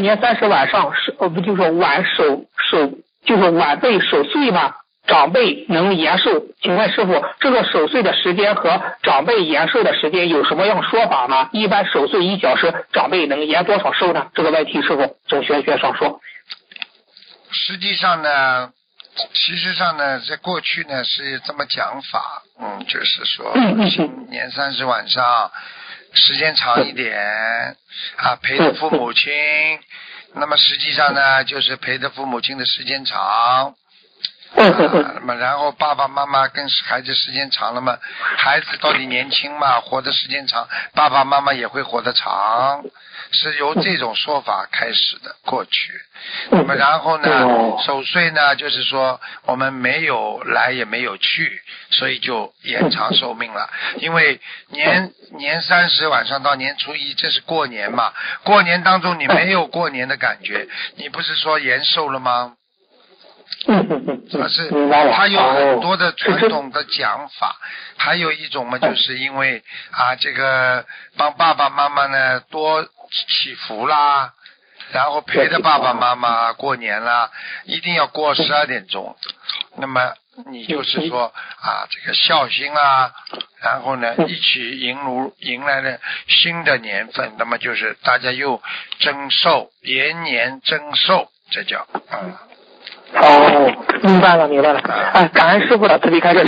年三十晚上是呃不就是晚守守就是晚辈守岁吗？长辈能延寿？请问师傅，这个守岁的时间和长辈延寿的时间有什么样说法吗？一般守岁一小时，长辈能延多少寿呢？这个问题师傅从玄学上说。实际上呢，其实上呢，在过去呢是这么讲法，嗯，就是说嗯年三十晚上时间长一点啊，陪着父母亲。那么实际上呢，就是陪着父母亲的时间长。那么然后爸爸妈妈跟孩子时间长了嘛，孩子到底年轻嘛，活的时间长，爸爸妈妈也会活得长，是由这种说法开始的过去。那么然后呢，守岁呢，就是说我们没有来也没有去，所以就延长寿命了。因为年年三十晚上到年初一，这是过年嘛，过年当中你没有过年的感觉，你不是说延寿了吗？它是它有很多的传统的讲法，还有一种嘛，就是因为啊，这个帮爸爸妈妈呢多祈福啦，然后陪着爸爸妈妈过年啦，一定要过十二点钟。那么你就是说啊，这个孝心啊，然后呢一起迎如迎来了新的年份，那么就是大家又增寿延年增寿，这叫啊。哦，明白了，明白了。哎，感恩师傅了，自己开车。